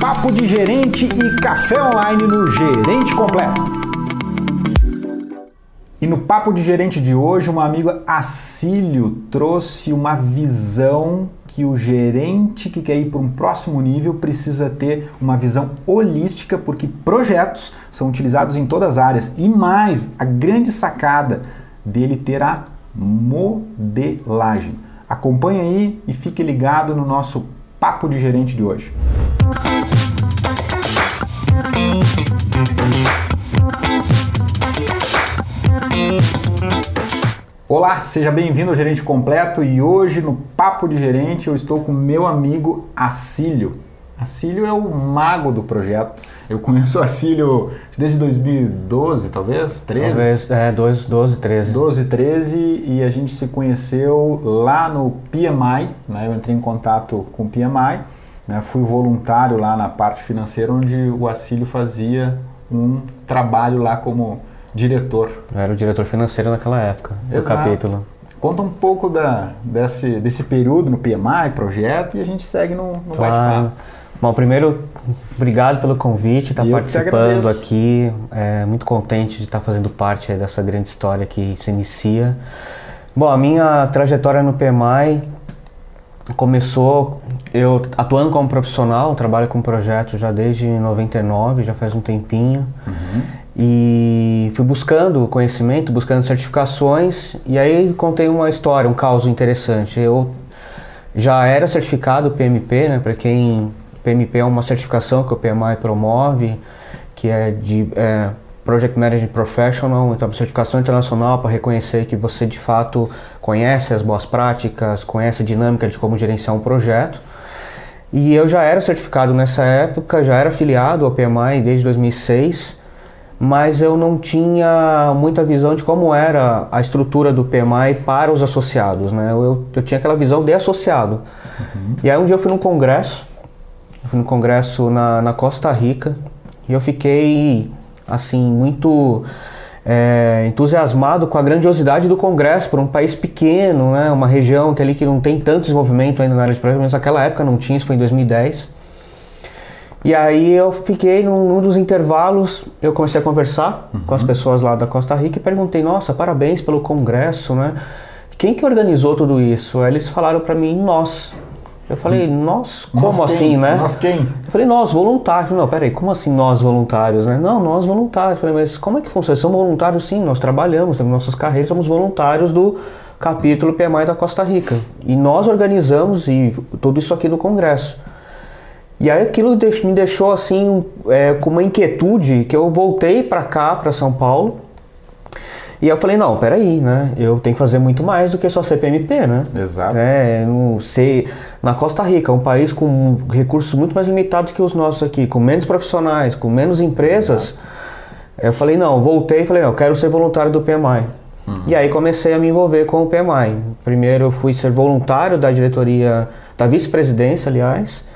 Papo de gerente e café online no Gerente Completo. E no Papo de Gerente de hoje, um amigo Acílio trouxe uma visão que o gerente que quer ir para um próximo nível precisa ter uma visão holística, porque projetos são utilizados em todas as áreas. E mais, a grande sacada dele ter a modelagem. Acompanhe aí e fique ligado no nosso Papo de Gerente de hoje. Olá, seja bem-vindo ao Gerente Completo e hoje no Papo de Gerente eu estou com meu amigo Acílio. Acílio é o mago do projeto. Eu conheço o Acílio desde 2012, talvez? 13? Talvez, é, 12, 13. 12, 13 e a gente se conheceu lá no PMI, né? Eu entrei em contato com o PMI, né? fui voluntário lá na parte financeira onde o Acílio fazia um trabalho lá como diretor. Eu era o diretor financeiro naquela época, do Exato. capítulo. Conta um pouco da, desse, desse período no PMI, projeto, e a gente segue no, no Claro. bate-papo. Bom, primeiro, obrigado pelo convite, estar te participando aqui. É, muito contente de estar fazendo parte dessa grande história que se inicia. Bom, a minha trajetória no PMI começou eu atuando como profissional, trabalho com projetos já desde 99, já faz um tempinho. E fui buscando conhecimento, buscando certificações, e aí contei uma história, um caso interessante. Eu já era certificado PMP, né? Para quem PMP é uma certificação que o PMI promove, que é de é, Project Management Professional, então é uma certificação internacional para reconhecer que você de fato conhece as boas práticas, conhece a dinâmica de como gerenciar um projeto. E eu já era certificado nessa época, já era afiliado ao PMI desde 2006, mas eu não tinha muita visão de como era a estrutura do PMI para os associados, né? Eu, eu tinha aquela visão de associado. E aí um dia eu fui num congresso, fui num congresso na, na Costa Rica, e eu fiquei, assim, muito é, entusiasmado com a grandiosidade do congresso, por um país pequeno, né? Uma região que ali que não tem tanto desenvolvimento ainda na área de projetos, mas naquela época não tinha, isso foi em 2010. E aí eu fiquei num, num dos intervalos, eu comecei a conversar com as pessoas lá da Costa Rica e perguntei, nossa, parabéns pelo congresso, né? Quem que organizou tudo isso? Aí eles falaram para mim, nós. Eu falei, nós? Como Nós quem? assim, né? Nós quem? Eu falei, nós, voluntários. Falei, Não, peraí, como assim nós voluntários, né? Não, nós voluntários. Eu falei, mas como é que funciona? São voluntários sim, nós trabalhamos, temos nossas carreiras, somos voluntários do capítulo PMI da Costa Rica. E nós organizamos e tudo isso aqui no Congresso. E aí aquilo me deixou assim é, com uma inquietude que eu voltei para cá, para São Paulo. E eu falei, não, peraí, né? Eu tenho que fazer muito mais do que só ser PMP, né? Exato. É, no, ser, na Costa Rica, um país com recursos muito mais limitados que os nossos aqui, com menos profissionais, com menos empresas. Eu falei, não, voltei e falei, não, eu quero ser voluntário do PMI. E aí comecei a me envolver com o PMI. Primeiro eu fui ser voluntário da diretoria, da vice-presidência, aliás.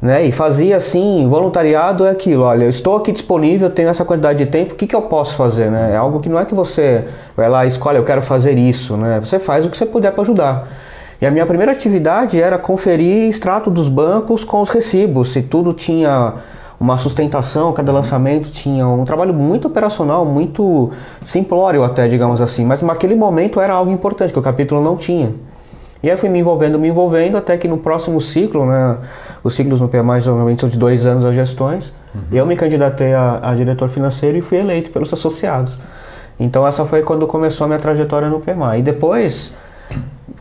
Né? E fazia assim, voluntariado é aquilo, olha, eu estou aqui disponível, tenho essa quantidade de tempo, o que, que eu posso fazer? Né? É algo que não é que você vai lá e escolhe, eu quero fazer isso, né? Você faz o que você puder para ajudar. E a minha primeira atividade era conferir extrato dos bancos com os recibos, se tudo tinha uma sustentação, cada lançamento tinha um trabalho muito operacional, muito simplório até, digamos assim, mas naquele momento era algo importante, que o capítulo não tinha. E aí fui me envolvendo, me envolvendo, até que no próximo ciclo, né, os ciclos no PMI geralmente são de dois anos as gestões, eu me candidatei a, a diretor financeiro e fui eleito pelos associados. Então essa foi quando começou a minha trajetória no PMI. E depois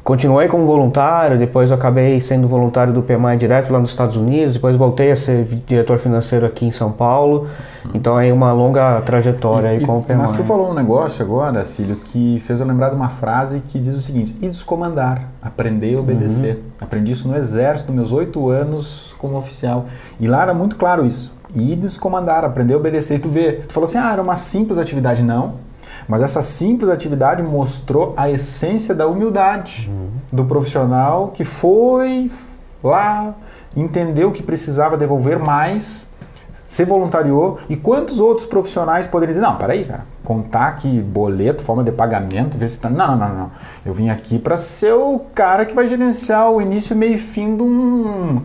continuei como voluntário, depois acabei sendo voluntário do PMI direto lá nos Estados Unidos, depois voltei a ser diretor financeiro aqui em São Paulo. Então aí uma longa trajetória aí E- com o PMI. Mas tu falou um negócio agora, Cílio, que fez eu lembrar de uma frase que diz o seguinte: e descomandar, aprender e obedecer. Aprendi isso no exército, meus oito anos como oficial. E lá era muito claro isso. E descomandar, aprender a obedecer. E tu vê, tu falou assim: ah, era uma simples atividade. Não. Mas essa simples atividade mostrou a essência da humildade do profissional que foi lá, entendeu que precisava devolver mais se voluntariou e quantos outros profissionais poderiam dizer, não, peraí, cara, contar aqui boleto, forma de pagamento, ver se tá... Não, não, não, não. Eu vim aqui para ser o cara que vai gerenciar o início, meio e fim de um,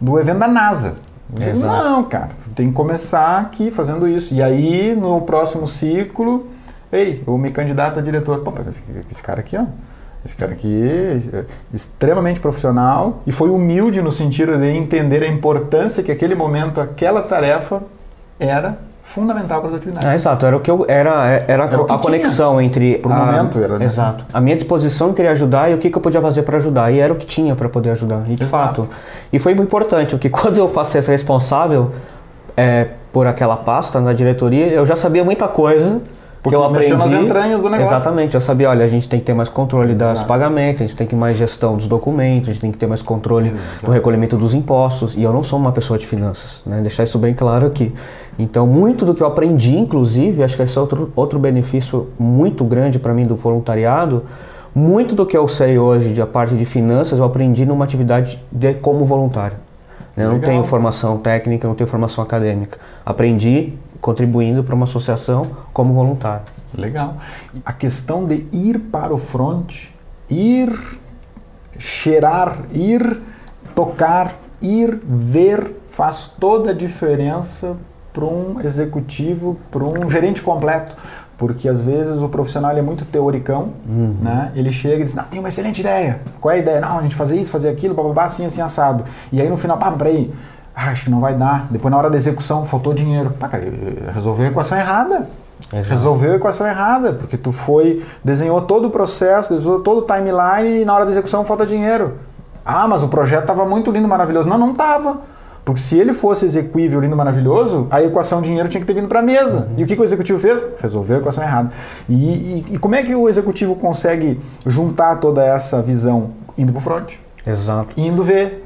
do evento da NASA. Exato. não, cara, tem que começar aqui fazendo isso. E aí, no próximo ciclo, ei, eu me candidato a diretor. Pô, esse, esse cara aqui, ó. Esse cara aqui é extremamente profissional e foi humilde no sentido de entender a importância que aquele momento, aquela tarefa era fundamental para as atividades. É, exato, era o que eu era era, Era a conexão entre Pro a, momento era, né? exato a minha disposição querer ajudar e o que, que eu podia fazer para ajudar e era o que tinha para poder ajudar e de Exato. fato e foi muito importante porque quando eu passei a ser responsável é, por aquela pasta na diretoria eu já sabia muita coisa Porque que eu aprendi nas entranhas do negócio. exatamente eu sabia olha a gente tem que ter mais controle das Exato. pagamentos a gente tem que ter mais gestão dos documentos a gente tem que ter mais controle Exato. do recolhimento dos impostos e eu não sou uma pessoa de finanças, né? Deixar isso bem claro aqui. Então, muito do que eu aprendi, inclusive, acho que esse é outro, outro benefício muito grande para mim do voluntariado, muito do que eu sei hoje de a parte de finanças eu aprendi numa atividade de, como voluntário. né? Eu não tenho formação técnica, não tenho formação acadêmica. Aprendi contribuindo para uma associação como voluntário. Legal. A questão de ir para o front, ir cheirar, ir tocar, ir ver, faz toda a diferença para um executivo, para um gerente completo. Porque às vezes o profissional é muito teoricão, né? Ele chega e diz, não, tem uma excelente ideia. Qual é a ideia? Não, a gente fazer isso, fazer aquilo, bababá, assim, assim, assado. E aí no final, pá, peraí, ah, acho que não vai dar. Depois na hora da execução, faltou dinheiro. Pá, cara, resolveu a equação errada. Exato. Resolveu a equação errada, porque tu foi, desenhou todo o processo, desenhou todo o timeline e na hora da execução falta dinheiro. Ah, mas o projeto estava muito lindo, maravilhoso. Não, não estava. Porque se ele fosse execuível, lindo, maravilhoso, a equação dinheiro tinha que ter vindo para a mesa. E o que, que o executivo fez? Resolveu a equação errada. E, e- e como é que o executivo consegue juntar toda essa visão? Indo para o front, Exato. indo ver,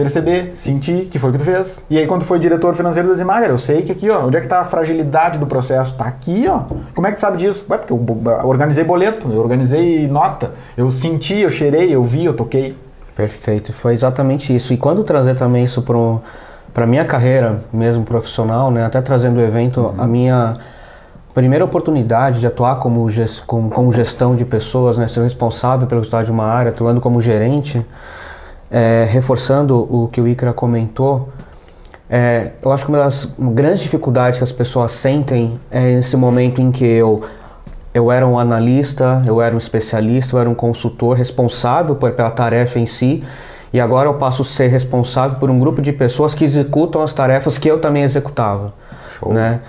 perceber, sentir que foi o que tu fez. E aí quando foi diretor financeiro da Zimagra, eu sei que aqui, ó, onde é que tá a fragilidade do processo? Tá aqui, ó. Como é que tu sabe disso? Ué, porque eu organizei boleto, eu organizei nota, eu senti, eu cheirei, eu vi, eu toquei. Perfeito, foi exatamente isso. E quando trazer também isso para minha carreira mesmo profissional, né, até trazendo o evento, a minha primeira oportunidade de atuar como, ges- com, com gestão de pessoas, né, ser responsável pelo resultado de uma área, atuando como gerente, é, reforçando o que o Icra comentou, é, eu acho que uma das grandes dificuldades que as pessoas sentem é esse momento em que eu eu era um analista, eu era um especialista, eu era um consultor responsável por, pela tarefa em si, e agora eu passo a ser responsável por um grupo de pessoas que executam as tarefas que eu também executava, Show. né?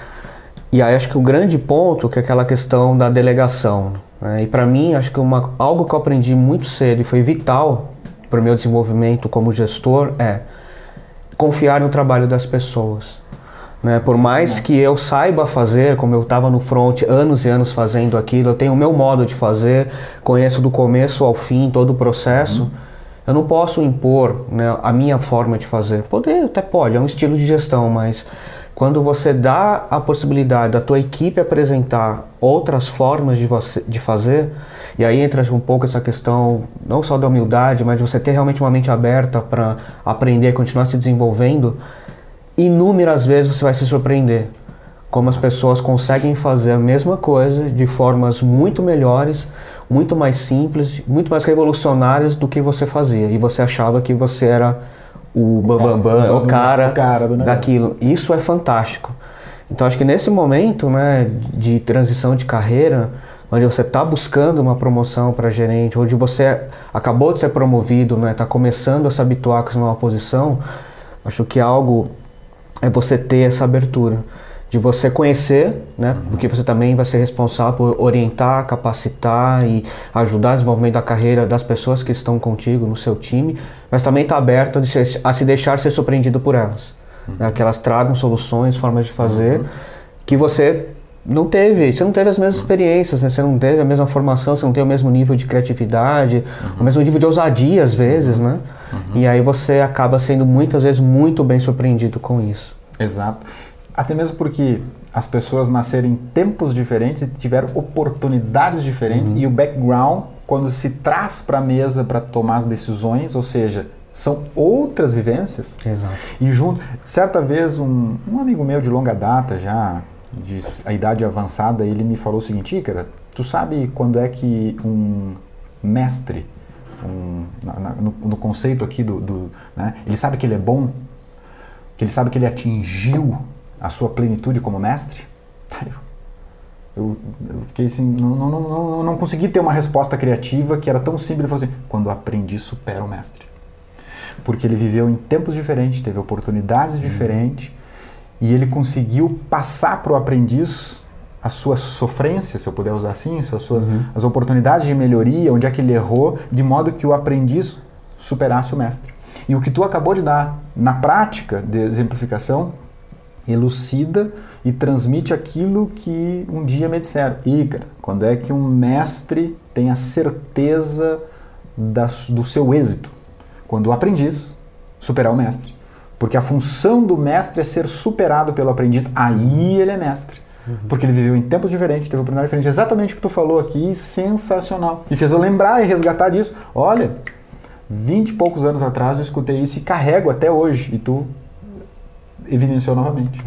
E aí acho que o grande ponto que é aquela questão da delegação, né? E para mim acho que uma, algo que eu aprendi muito cedo e foi vital para o meu desenvolvimento como gestor é confiar no trabalho das pessoas. Né? Por mais que eu saiba fazer, como eu estava no front anos e anos fazendo aquilo, eu tenho o meu modo de fazer, conheço do começo ao fim todo o processo, eu não posso impor né, a minha forma de fazer. Poder até pode, é um estilo de gestão, mas quando você dá a possibilidade da tua equipe apresentar outras formas de, você, de fazer, e aí entra um pouco essa questão não só da humildade, mas de você ter realmente uma mente aberta para aprender e continuar se desenvolvendo, inúmeras vezes você vai se surpreender como as pessoas conseguem fazer a mesma coisa de formas muito melhores, muito mais simples, muito mais revolucionárias do que você fazia. E você achava que você era o bambambam, bam, bam, o cara, o cara daquilo. Isso é fantástico. Então acho que nesse momento né, de transição de carreira, onde você está buscando uma promoção para gerente, onde você acabou de ser promovido, está né, tá começando a se habituar com essa nova posição, acho que algo é você ter essa abertura de você conhecer, né? Uhum. Porque você também vai ser responsável por orientar, capacitar e ajudar o desenvolvimento da carreira das pessoas que estão contigo no seu time, mas também está aberto a se, deixar ser surpreendido por elas, Uhum. né? que elas tragam soluções, formas de fazer que você não teve, você não teve as mesmas experiências, né? você não teve a mesma formação, você não tem o mesmo nível de criatividade, o mesmo nível de ousadia às vezes, né? E aí você acaba sendo muitas vezes muito bem surpreendido com isso. Exato. Até mesmo porque as pessoas nasceram em tempos diferentes e tiveram oportunidades diferentes e o background, quando se traz para a mesa para tomar as decisões, ou seja, são outras vivências. Exato. E junto, certa vez um, um amigo meu de longa data, já de a idade avançada, ele me falou o seguinte, Ícara, tu sabe quando é que um mestre, um, na- na- no, no conceito aqui do, do né, ele sabe que ele é bom que ele sabe que ele atingiu a sua plenitude como mestre? Eu, eu fiquei assim, não, não, não, não, consegui ter uma resposta criativa que era tão simples. Ele falou assim: quando aprendi, supera o mestre. Porque ele viveu em tempos diferentes, teve oportunidades uhum. diferentes e ele conseguiu passar para o aprendiz a sua sofrência, se eu puder usar assim, as suas uhum. as oportunidades de melhoria, onde é que ele errou, de modo que o aprendiz superasse o mestre. E o que tu acabou de dar na prática de exemplificação elucida e transmite aquilo que um dia me disseram. Ícara, quando é que um mestre tem a certeza da, do seu êxito? Quando o aprendiz superar o mestre. Porque a função do mestre é ser superado pelo aprendiz. Aí ele é mestre. Uhum. Porque ele viveu em tempos diferentes, teve oportunidade diferente. Exatamente o que tu falou aqui, sensacional. E fez eu lembrar e resgatar disso. Olha, vinte e poucos anos atrás eu escutei isso e carrego até hoje. E tu evidenciou novamente.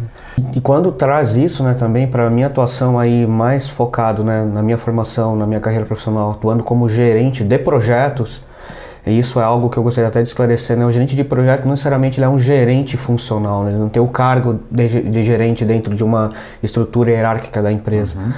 E quando traz isso, né, também para a minha atuação aí mais focado, né, na minha formação, na minha carreira profissional, atuando como gerente de projetos, e isso é algo que eu gostaria até de esclarecer, né? O gerente de projeto não necessariamente é um gerente funcional, né? ele não tem o cargo de, de, gerente dentro de uma estrutura hierárquica da empresa. Uhum.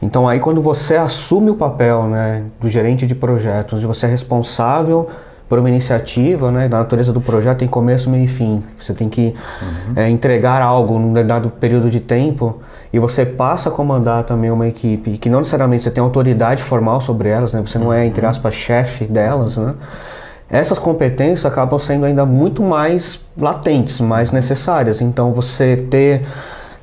Então aí quando você assume o papel né, do gerente de projetos, onde você é responsável por uma iniciativa, né, da natureza do projeto tem começo, meio e fim. Você tem que uhum. é, entregar algo num dado período de tempo e você passa a comandar também uma equipe que não necessariamente você tem autoridade formal sobre elas, né? Você não é entre uhum. aspas chefe delas, né? Essas competências acabam sendo ainda muito mais latentes, mais necessárias. Então você ter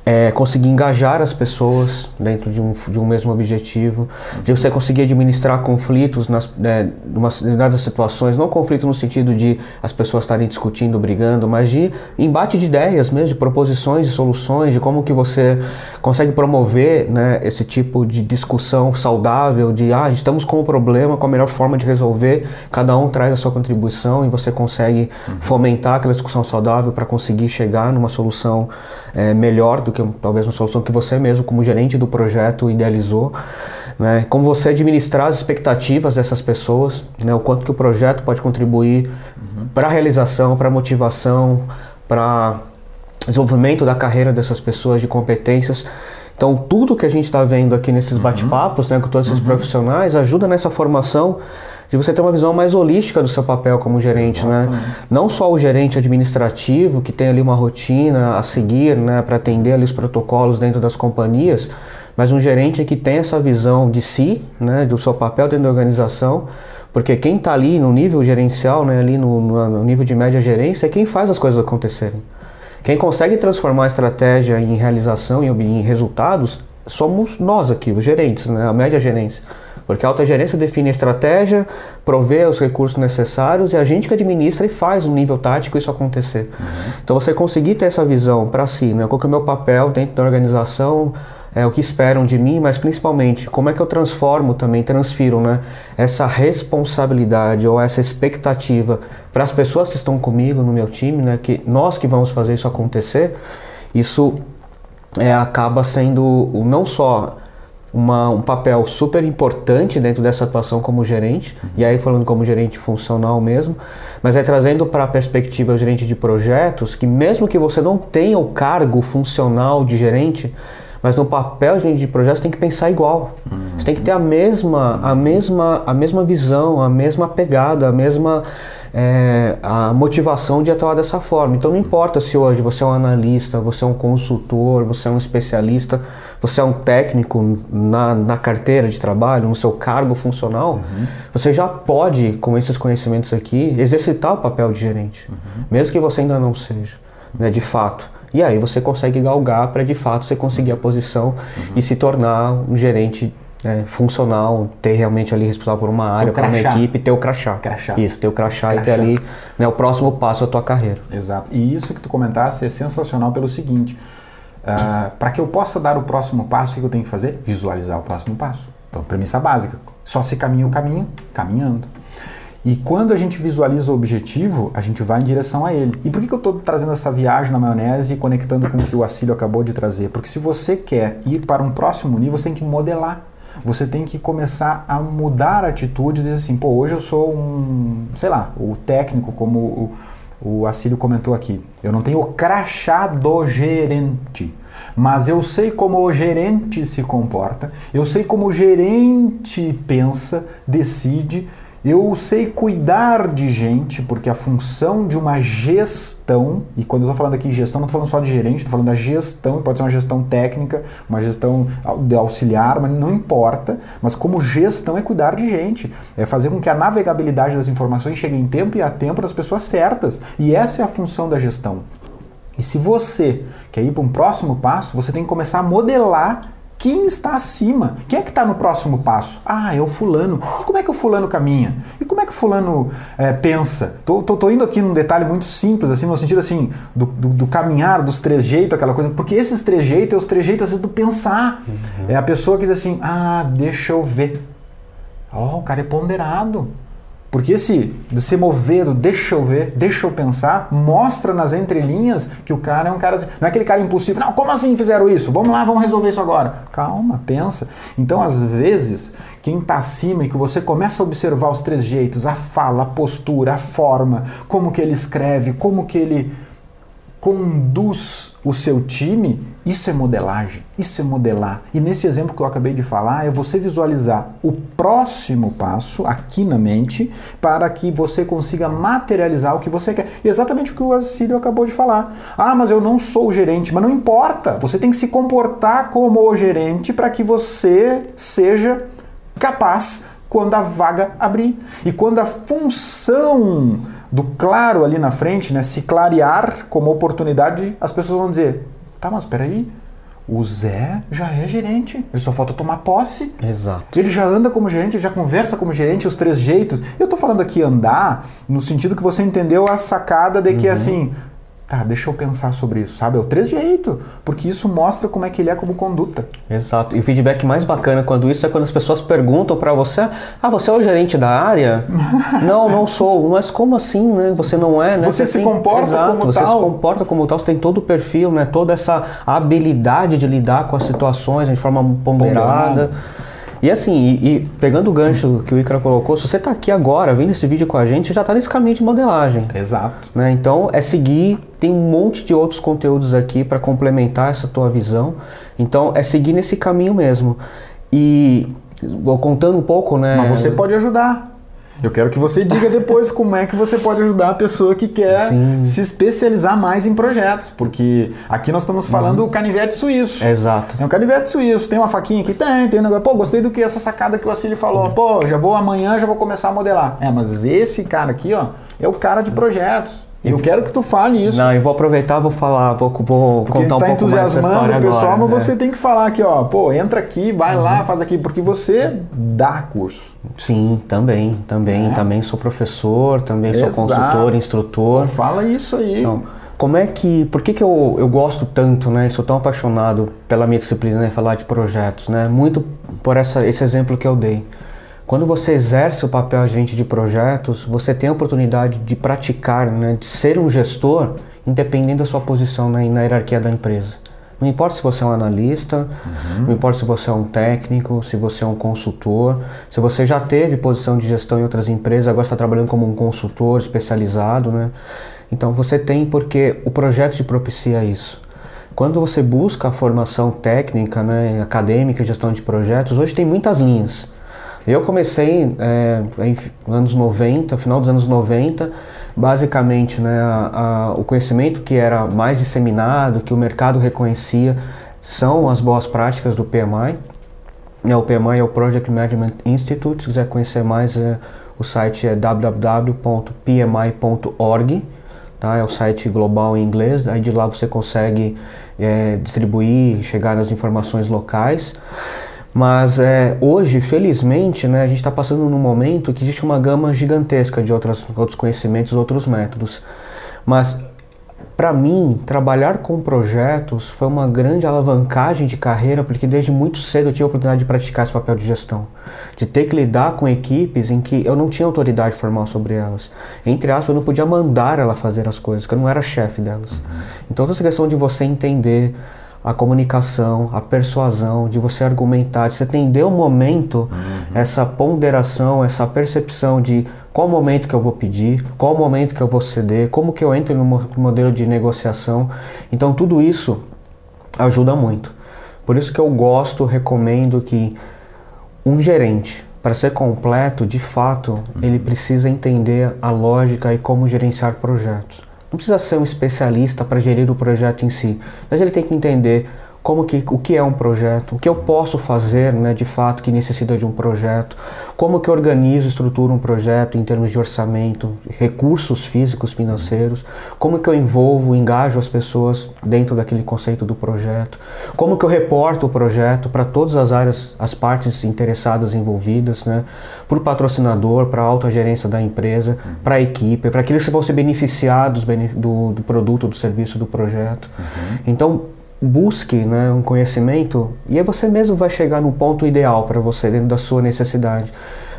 é, conseguir engajar as pessoas dentro de um, de um mesmo objetivo, de você conseguir administrar conflitos nas é, determinadas situações, não conflito no sentido de as pessoas estarem discutindo, brigando, mas de embate de ideias mesmo, de proposições de soluções, de como que você consegue promover né, esse tipo de discussão saudável, de ah, estamos com um problema, com a melhor forma de resolver, cada um traz a sua contribuição e você consegue uhum. fomentar aquela discussão saudável para conseguir chegar numa solução é, melhor do que talvez uma solução que você mesmo, como gerente do projeto, idealizou. Né? Como você administrar as expectativas dessas pessoas, né? o quanto que o projeto pode contribuir uhum. para a realização, para a motivação, para desenvolvimento da carreira dessas pessoas, de competências. Então, tudo que a gente está vendo aqui nesses uhum. bate-papos né, com todos esses uhum. profissionais ajuda nessa formação de você ter uma visão mais holística do seu papel como gerente, né? Exatamente. né? Não só o gerente administrativo que tem ali uma rotina a seguir, né, para atender ali os protocolos dentro das companhias, mas um gerente que tem essa visão de si, né, do seu papel dentro da organização, porque quem está ali no nível gerencial, né, ali no, no, nível de média gerência, é quem faz as coisas acontecerem. Quem consegue transformar a estratégia em realização e em resultados somos nós aqui, os gerentes, né, a média gerência. Porque a alta gerência define a estratégia, provê os recursos necessários e a gente que administra e faz no nível tático isso acontecer. Uhum. Então você conseguir ter essa visão para si, né? qual que é o meu papel dentro da organização, é, o que esperam de mim, mas principalmente como é que eu transformo também, transfiro né, essa responsabilidade ou essa expectativa para as pessoas que estão comigo no meu time, né, que nós que vamos fazer isso acontecer, isso é, acaba sendo não só uma, um papel super importante dentro dessa atuação como gerente, e aí falando como gerente funcional mesmo, mas é trazendo para a perspectiva o gerente de projetos que mesmo que você não tenha o cargo funcional de gerente, mas no papel de gerente de projetos tem que pensar igual. Uhum. Você tem que ter a mesma, a mesma, a mesma visão, a mesma pegada, a mesma é, a motivação de atuar dessa forma. Então não importa se hoje você é um analista, você é um consultor, você é um especialista, você é um técnico na, na carteira de trabalho, no seu cargo funcional, uhum. você já pode, com esses conhecimentos aqui, exercitar o papel de gerente, uhum. mesmo que você ainda não seja, né, de fato. E aí você consegue galgar para de fato você conseguir a posição uhum. e se tornar um gerente né, funcional, ter realmente ali responsável por uma área, por uma equipe, ter o crachá. crachá. Isso, ter o crachá, crachá. e ter ali né, o próximo passo da tua carreira. Exato. E isso que tu comentasse é sensacional pelo seguinte: uh, para que eu possa dar o próximo passo, o que eu tenho que fazer? Visualizar o próximo passo. Então, premissa básica: só se caminha o caminho, caminhando. E quando a gente visualiza o objetivo, a gente vai em direção a ele. E por que, que eu estou trazendo essa viagem na maionese e conectando com o que o Acílio acabou de trazer? Porque se você quer ir para um próximo nível, você tem que modelar você tem que começar a mudar a atitude e dizer assim, pô, hoje eu sou um, sei lá, o técnico como o, o Acílio comentou aqui. Eu não tenho o crachá do gerente, mas eu sei como o gerente se comporta, eu sei como o gerente pensa, decide, eu sei cuidar de gente, porque a função de uma gestão, e quando eu estou falando aqui gestão, não estou falando só de gerente, estou falando da gestão, pode ser uma gestão técnica, uma gestão de auxiliar, mas não importa. Mas como gestão é cuidar de gente, é fazer com que a navegabilidade das informações chegue em tempo e a tempo das pessoas certas. E essa é a função da gestão. E se você quer ir para um próximo passo, você tem que começar a modelar quem está acima? Quem é que está no próximo passo? Ah, é o fulano. E como é que o fulano caminha? E como é que o fulano é, pensa? Tô, tô, tô, indo aqui num detalhe muito simples, assim, no sentido assim, do, do, do caminhar, dos trejeitos, aquela coisa, porque esses trejeitos é os trejeitos às vezes do pensar. Uhum. É a pessoa que diz assim, ah, deixa eu ver. Ó, oh, o cara é ponderado. Porque esse se mover, do deixa eu ver, deixa eu pensar, mostra nas entrelinhas que o cara é um cara. Não é aquele cara impulsivo, não, como assim fizeram isso? Vamos lá, vamos resolver isso agora. Calma, pensa. Então, às vezes, quem está acima e que você começa a observar os três jeitos, a fala, a postura, a forma, como que ele escreve, como que ele conduz o seu time, isso é modelagem, isso é modelar. E nesse exemplo que eu acabei de falar, é você visualizar o próximo passo aqui na mente para que você consiga materializar o que você quer. E exatamente o que o Assírio acabou de falar. Ah, mas eu não sou o gerente, mas não importa. Você tem que se comportar como o gerente para que você seja capaz quando a vaga abrir. E quando a função do claro ali na frente, né, se clarear como oportunidade, as pessoas vão dizer: tá, mas peraí, o Zé já é gerente, ele só falta tomar posse. Exato. Ele já anda como gerente, já conversa como gerente, os três jeitos. Eu tô falando aqui andar no sentido que você entendeu a sacada de que uhum. assim, Tá, deixa eu pensar sobre isso, sabe? É o três jeito, porque isso mostra como é que ele é como conduta. Exato. E o feedback mais bacana quando isso é quando as pessoas perguntam para você: "Ah, você é o gerente da área?" "Não, não sou." "Mas como assim, né? Você não é, né?" Você, você se comporta Exato, como você tal. Você se comporta como tal, você tem todo o perfil, né? Toda essa habilidade de lidar com as situações de forma ponderada. ponderada. E assim, e, e, pegando o gancho que o Icaro colocou, se você está aqui agora vendo esse vídeo com a gente, você já está nesse caminho de modelagem. Exato. Né? Então é seguir, tem um monte de outros conteúdos aqui para complementar essa tua visão. Então é seguir nesse caminho mesmo. E vou contando um pouco, né? Mas você pode ajudar. Eu quero que você diga depois como é que você pode ajudar a pessoa que quer Sim. se especializar mais em projetos, porque aqui nós estamos falando uhum. canivete suíço. Exato. É um canivete suíço. Tem uma faquinha aqui? Tem, tem um negócio. Pô, gostei do que essa sacada que o Assili falou. Uhum. Pô, já vou amanhã, já vou começar a modelar. É, mas esse cara aqui, ó, é o cara de projetos. Eu quero que tu fale isso. Não, eu vou aproveitar, vou falar, vou, vou Porque contar um tá pouco mais essa história o pessoal, agora, mas né? você tem que falar aqui, ó, pô, entra aqui, vai uhum. lá, faz aqui, porque você dá curso. Sim, também, também, é. também sou professor, também Exato. sou consultor, instrutor. Fala isso aí. Então, como é que, por que, que eu, eu gosto tanto, né, sou tão apaixonado pela minha disciplina, né, falar de projetos, né, muito por essa, esse exemplo que eu dei. Quando você exerce o papel agente de projetos, você tem a oportunidade de praticar, né, de ser um gestor, independente da sua posição na, na hierarquia da empresa. Não importa se você é um analista, uhum. não importa se você é um técnico, se você é um consultor, se você já teve posição de gestão em outras empresas, agora está trabalhando como um consultor especializado, né? Então você tem porque o projeto te propicia isso. Quando você busca a formação técnica, né, acadêmica, gestão de projetos, hoje tem muitas linhas. Eu comecei é, em anos 90, final dos anos 90, basicamente né, a, a, o conhecimento que era mais disseminado, que o mercado reconhecia, são as boas práticas do PMI. É, o PMI é o Project Management Institute, se quiser conhecer mais, é, o site é www.pmi.org, tá? é o site global em inglês, aí de lá você consegue é, distribuir, chegar nas informações locais. Mas é, hoje, felizmente, né, a gente está passando num momento que existe uma gama gigantesca de outras, outros conhecimentos, outros métodos. Mas, para mim, trabalhar com projetos foi uma grande alavancagem de carreira, porque desde muito cedo eu tive a oportunidade de praticar esse papel de gestão. De ter que lidar com equipes em que eu não tinha autoridade formal sobre elas. Entre aspas, eu não podia mandar ela fazer as coisas, porque eu não era chefe delas. Então, essa questão de você entender a comunicação, a persuasão, de você argumentar, de você entender o momento, uhum. essa ponderação, essa percepção de qual momento que eu vou pedir, qual momento que eu vou ceder, como que eu entro no modelo de negociação. Então tudo isso ajuda muito. Por isso que eu gosto, recomendo que um gerente, para ser completo, de fato, uhum. ele precisa entender a lógica e como gerenciar projetos. Não precisa ser um especialista para gerir o projeto em si, mas ele tem que entender como que, o que é um projeto, o que eu posso fazer né, de fato que necessita de um projeto, como que eu organizo e estruturo um projeto em termos de orçamento, recursos físicos, financeiros, como que eu envolvo, engajo as pessoas dentro daquele conceito do projeto, como que eu reporto o projeto para todas as áreas, as partes interessadas envolvidas, né, para o patrocinador, para a alta gerência da empresa, para a equipe, para aqueles que vão se beneficiar dos, do, do produto, do serviço do projeto. Uhum. Então, busque né, um conhecimento e aí você mesmo vai chegar no ponto ideal para você dentro da sua necessidade.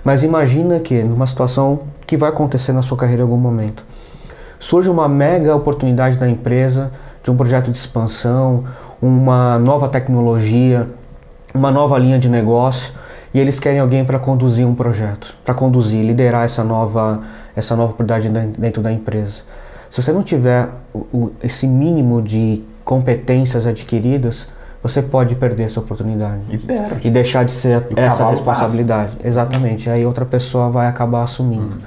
Mas imagina que numa situação que vai acontecer na sua carreira em algum momento, surge uma mega oportunidade da empresa de um projeto de expansão, uma nova tecnologia, uma nova linha de negócio e eles querem alguém para conduzir um projeto, para conduzir, liderar essa nova essa nova oportunidade dentro da empresa. Se você não tiver esse mínimo de competências adquiridas, você pode perder essa oportunidade. E perde. E deixar de ser e essa responsabilidade. Passa. Exatamente. Aí outra pessoa vai acabar assumindo. Uhum.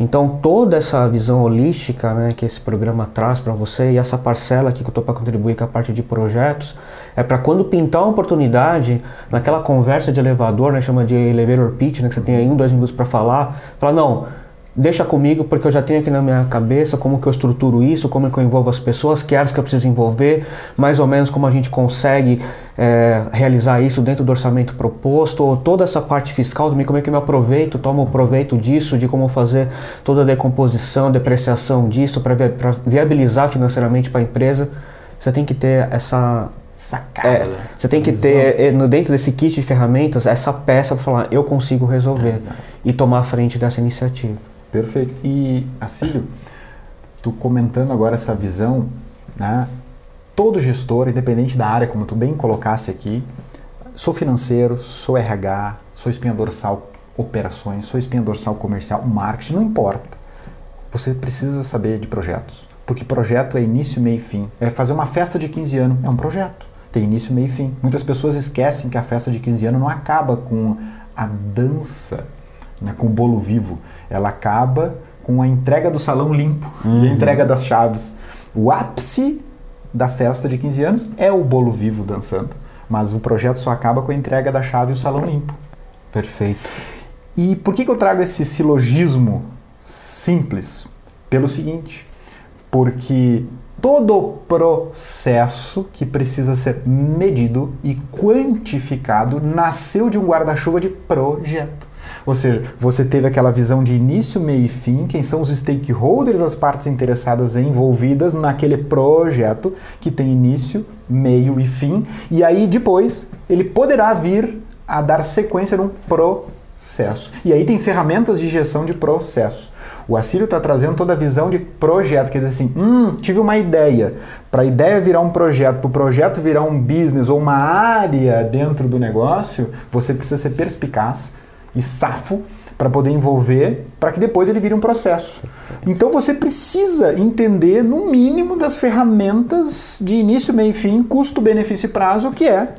Então, toda essa visão holística né, que esse programa traz para você e essa parcela aqui que eu estou para contribuir com a parte de projetos, é para quando pintar uma oportunidade, naquela conversa de elevador, né, chama de elevator pitch, né, que você tem aí um, dois minutos para falar, falar, não, deixa comigo porque eu já tenho aqui na minha cabeça como que eu estruturo isso, como que eu envolvo as pessoas, que áreas que eu preciso envolver, mais ou menos como a gente consegue é, realizar isso dentro do orçamento proposto, ou toda essa parte fiscal também, como é que eu me aproveito, tomo proveito disso, de como fazer toda a decomposição, depreciação disso para viabilizar financeiramente para a empresa. Você tem que ter essa sacada. É, você tem que ter é, dentro desse kit de ferramentas essa peça para falar eu consigo resolver é, e tomar a frente dessa iniciativa. Perfeito. E, Assílio, tu comentando agora essa visão, né? Todo gestor, independente da área, como tu bem colocasse aqui, sou financeiro, sou RH, sou espinha dorsal operações, sou espinha dorsal comercial, marketing, não importa. Você precisa saber de projetos, porque projeto é início, meio e fim. É fazer uma festa de 15 anos, é um projeto. Tem início, meio e fim. Muitas pessoas esquecem que a festa de 15 anos não acaba com a dança né, com o bolo vivo. Ela acaba com a entrega do salão limpo uhum. e a uhum. entrega das chaves. O ápice da festa de 15 anos é o bolo vivo dançando, mas o projeto só acaba com a entrega da chave e o salão limpo. Perfeito. E por que, que eu trago esse silogismo simples? Pelo seguinte, porque todo processo que precisa ser medido e quantificado nasceu de um guarda-chuva de projeto. Ou seja, você teve aquela visão de início, meio e fim, quem são os stakeholders, as partes interessadas envolvidas naquele projeto que tem início, meio e fim, e aí depois ele poderá vir a dar sequência num processo. E aí tem ferramentas de gestão de processo. O Assírio está trazendo toda a visão de projeto, quer dizer assim, hum, tive uma ideia. Para a ideia virar um projeto, para o projeto virar um business ou uma área dentro do negócio, você precisa ser perspicaz, e safo para poder envolver, para que depois ele vire um processo. Então você precisa entender, no mínimo, das ferramentas de início, meio e fim, custo, benefício e prazo, que é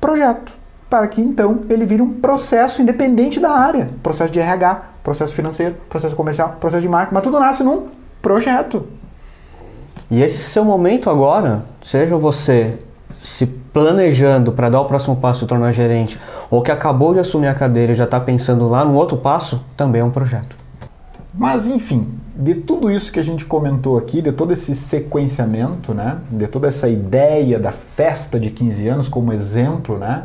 projeto. Para que então ele vire um processo independente da área. Processo de RH, processo financeiro, processo comercial, processo de marketing, mas tudo nasce num projeto. E esse seu momento agora, seja você se planejando para dar o próximo passo e tornar gerente, ou que acabou de assumir a cadeira e já está pensando lá no outro passo, também é um projeto. Mas enfim, de tudo isso que a gente comentou aqui, de todo esse sequenciamento, né, de toda essa ideia da festa de 15 anos como exemplo, né,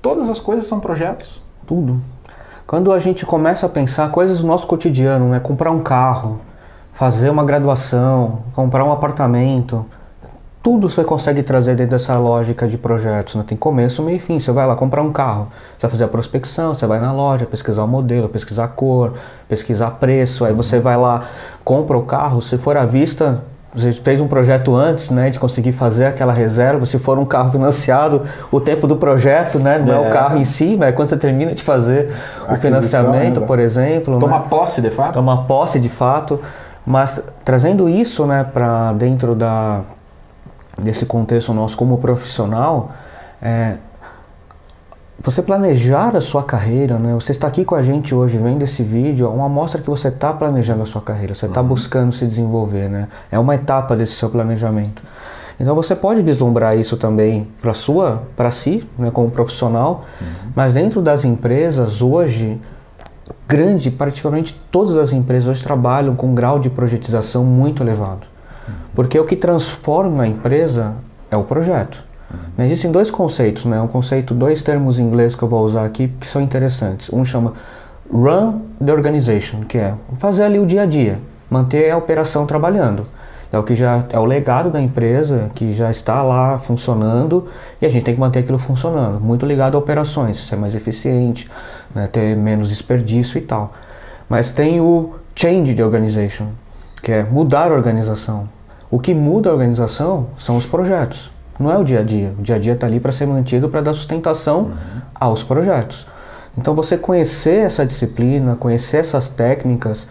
todas as coisas são projetos. Tudo. Quando a gente começa a pensar coisas do nosso cotidiano, né, comprar um carro, fazer uma graduação, comprar um apartamento, tudo você consegue trazer dentro dessa lógica de projetos. Né? Tem começo, meio e fim. Você vai lá comprar um carro, você vai fazer a prospecção, você vai na loja, pesquisar o modelo, pesquisar a cor, pesquisar preço. Aí você vai lá, compra o carro, se for à vista, você fez um projeto antes, né, de conseguir fazer aquela reserva. Se for um carro financiado, o tempo do projeto, né, não é, é o carro em si, mas é quando você termina de fazer o financiamento, por exemplo. Toma né? posse de fato. Toma posse de fato. Mas trazendo isso, né, para dentro da desse contexto nosso como profissional, é, você planejar a sua carreira, né? Você está aqui com a gente hoje vendo esse vídeo, é uma amostra que você está planejando a sua carreira, você está uhum. buscando se desenvolver, né? É uma etapa desse seu planejamento. Então você pode vislumbrar isso também para sua, para si, né, como profissional, uhum. mas dentro das empresas hoje, grande, praticamente todas as empresas hoje trabalham com um grau de projetização muito elevado. Porque o que transforma a empresa é o projeto. Uhum. Existem dois conceitos, né? Um conceito, dois termos em inglês que eu vou usar aqui que são interessantes. Um chama run the organization, que é fazer ali o dia a dia, manter a operação trabalhando. É o que já é o legado da empresa que já está lá funcionando e a gente tem que manter aquilo funcionando. Muito ligado a operações, ser mais eficiente, né? ter menos desperdício e tal. Mas tem o change the organization, que é mudar a organização. O que muda a organização são os projetos. Não é o dia a dia. O dia a dia está ali para ser mantido, para dar sustentação uhum. aos projetos. Então, você conhecer essa disciplina, conhecer essas técnicas,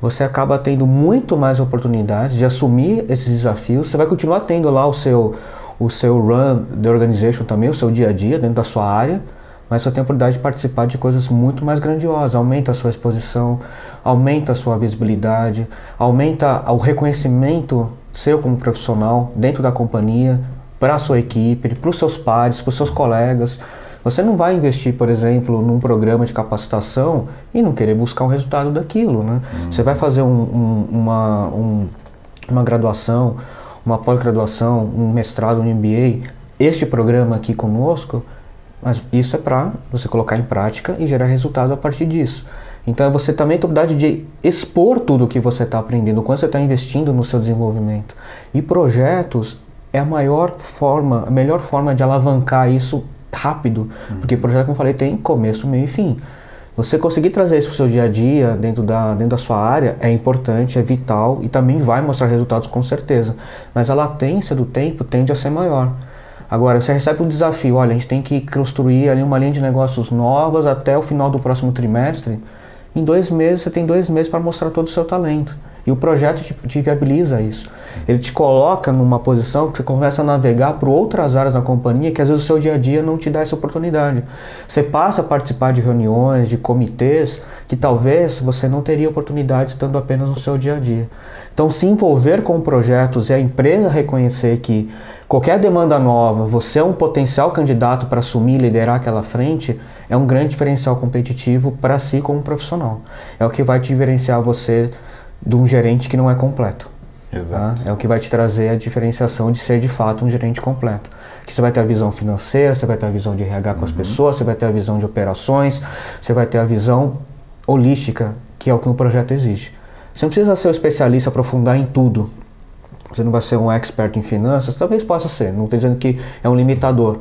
você acaba tendo muito mais oportunidades de assumir esses desafios. Você vai continuar tendo lá o seu, o seu run de organization também, o seu dia a dia dentro da sua área, mas você tem a oportunidade de participar de coisas muito mais grandiosas. Aumenta a sua exposição, aumenta a sua visibilidade, aumenta o reconhecimento seu como profissional dentro da companhia, para a sua equipe, para os seus pares, para os seus colegas. Você não vai investir, por exemplo, num programa de capacitação e não querer buscar um resultado daquilo, né? Uhum. Você vai fazer um, um, uma, um, uma graduação, uma pós-graduação, um mestrado, um MBA, este programa aqui conosco, mas isso é para você colocar em prática e gerar resultado a partir disso. Então você também tem a oportunidade de expor tudo o que você está aprendendo, quando você está investindo no seu desenvolvimento. E projetos é a maior forma, a melhor forma de alavancar isso rápido, uhum. porque projeto, como eu falei, tem começo, meio e fim. Você conseguir trazer isso para o seu dia a dia, dentro da, dentro da sua área, é importante, é vital e também vai mostrar resultados com certeza. Mas a latência do tempo tende a ser maior. Agora, você recebe um desafio, olha, a gente tem que construir ali uma linha de negócios novas até o final do próximo trimestre. Em dois meses, você tem dois meses para mostrar todo o seu talento. E o projeto te, te, viabiliza isso. Ele te coloca numa posição que você começa a navegar por outras áreas da companhia que às vezes o seu dia a dia não te dá essa oportunidade. Você passa a participar de reuniões, de comitês, que talvez você não teria oportunidade estando apenas no seu dia a dia. Então, se envolver com projetos e a empresa reconhecer que qualquer demanda nova, você é um potencial candidato para assumir e liderar aquela frente, é um grande diferencial competitivo para si como profissional. É o que vai diferenciar você de um gerente que não é completo. Exato. Tá? É o que vai te trazer a diferenciação de ser de fato um gerente completo. Que você vai ter a visão financeira, você vai ter a visão de RH com uhum. as pessoas, você vai ter a visão de operações, você vai ter a visão holística, que é o que um projeto exige. Você não precisa ser um especialista, aprofundar em tudo. Você não vai ser um expert em finanças, talvez possa ser, não estou dizendo que é um limitador.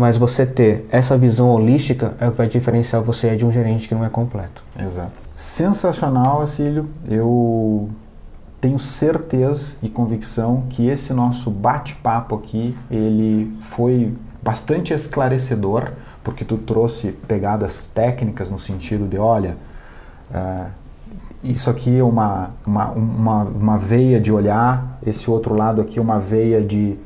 Mas você ter essa visão holística é o que vai diferenciar você de um gerente que não é completo. Exato. Sensacional, Acílio. Eu tenho certeza e convicção que esse nosso bate-papo aqui, ele foi bastante esclarecedor, porque tu trouxe pegadas técnicas no sentido de, olha, uh, isso aqui é uma, uma, uma, uma veia de olhar, esse outro lado aqui é uma veia de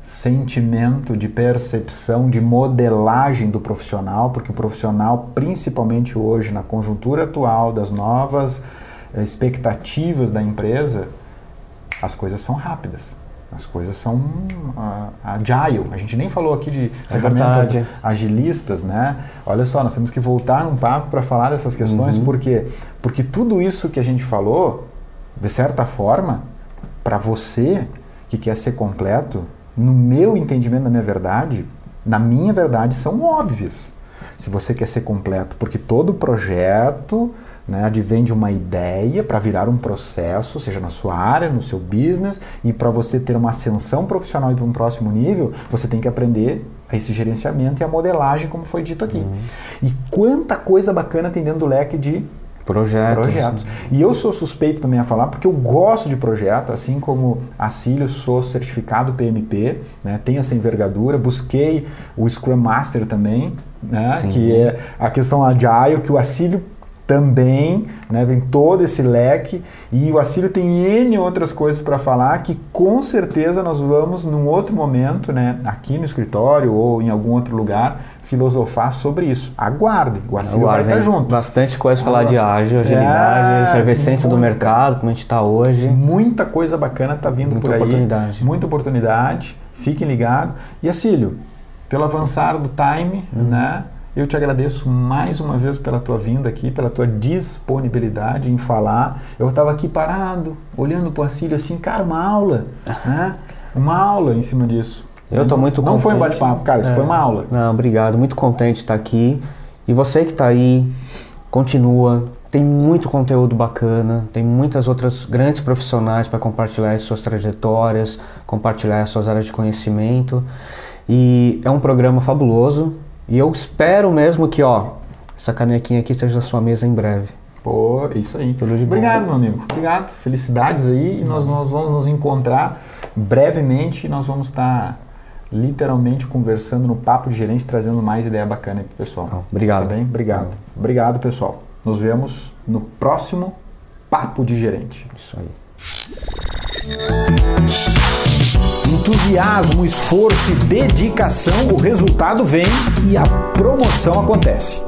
sentimento, de percepção, de modelagem do profissional, porque o profissional, principalmente hoje na conjuntura atual das novas eh, expectativas da empresa, as coisas são rápidas. As coisas são uh, agile. A gente nem falou aqui de é ferramentas verdade. agilistas, né? Olha só, nós temos que voltar num papo para falar dessas questões, uhum. porque porque tudo isso que a gente falou, de certa forma, para você que quer ser completo, no meu entendimento, na minha verdade, na minha verdade, são óbvias. Se você quer ser completo, porque todo projeto né, advém de uma ideia para virar um processo, seja na sua área, no seu business, e para você ter uma ascensão profissional e para um próximo nível, você tem que aprender a esse gerenciamento e a modelagem, como foi dito aqui. Uhum. E quanta coisa bacana tem dentro do leque de Projetos. Projetos. E eu sou suspeito também a falar porque eu gosto de projeto, assim como a Cílio, sou certificado PMP, né, tenho essa envergadura, busquei o Scrum Master também, né, que é a questão agile, que o Acílio também, né, vem todo esse leque e o Acílio tem N outras coisas para falar que com certeza nós vamos num outro momento, né, aqui no escritório ou em algum outro lugar, filosofar sobre isso. Aguardem, o Acílio vai estar junto. Bastante coisa falar de ágil, agilidade, é, efervescência do mercado, como a gente está hoje. Muita coisa bacana está vindo muita por aí. Oportunidade. Muita oportunidade. Fiquem ligados. E Acílio, pelo avançar do time, uhum. né? Eu te agradeço mais uma vez pela tua vinda aqui, pela tua disponibilidade em falar. Eu estava aqui parado, olhando para o Acílio assim, cara, uma aula, né? Uma aula em cima disso. Eu estou muito Não contente. foi um bate-papo, cara, isso é. foi uma aula. Não, obrigado, muito contente de estar aqui. E você que está aí, continua. Tem muito conteúdo bacana, tem muitas outras grandes profissionais para compartilhar as suas trajetórias, compartilhar as suas áreas de conhecimento. E é um programa fabuloso. E eu espero mesmo que, ó, essa canequinha aqui esteja na sua mesa em breve. Pô, isso aí. Obrigado, meu amigo. Obrigado. Felicidades aí. E nós, nós vamos nos encontrar brevemente. Nós vamos estar literalmente conversando no Papo de Gerente, trazendo mais ideia bacana aí pro pessoal. obrigado. Tá bem? Obrigado. Obrigado, pessoal. Nos vemos no próximo Papo de Gerente. Isso aí. Entusiasmo, esforço e dedicação, o resultado vem e a promoção acontece.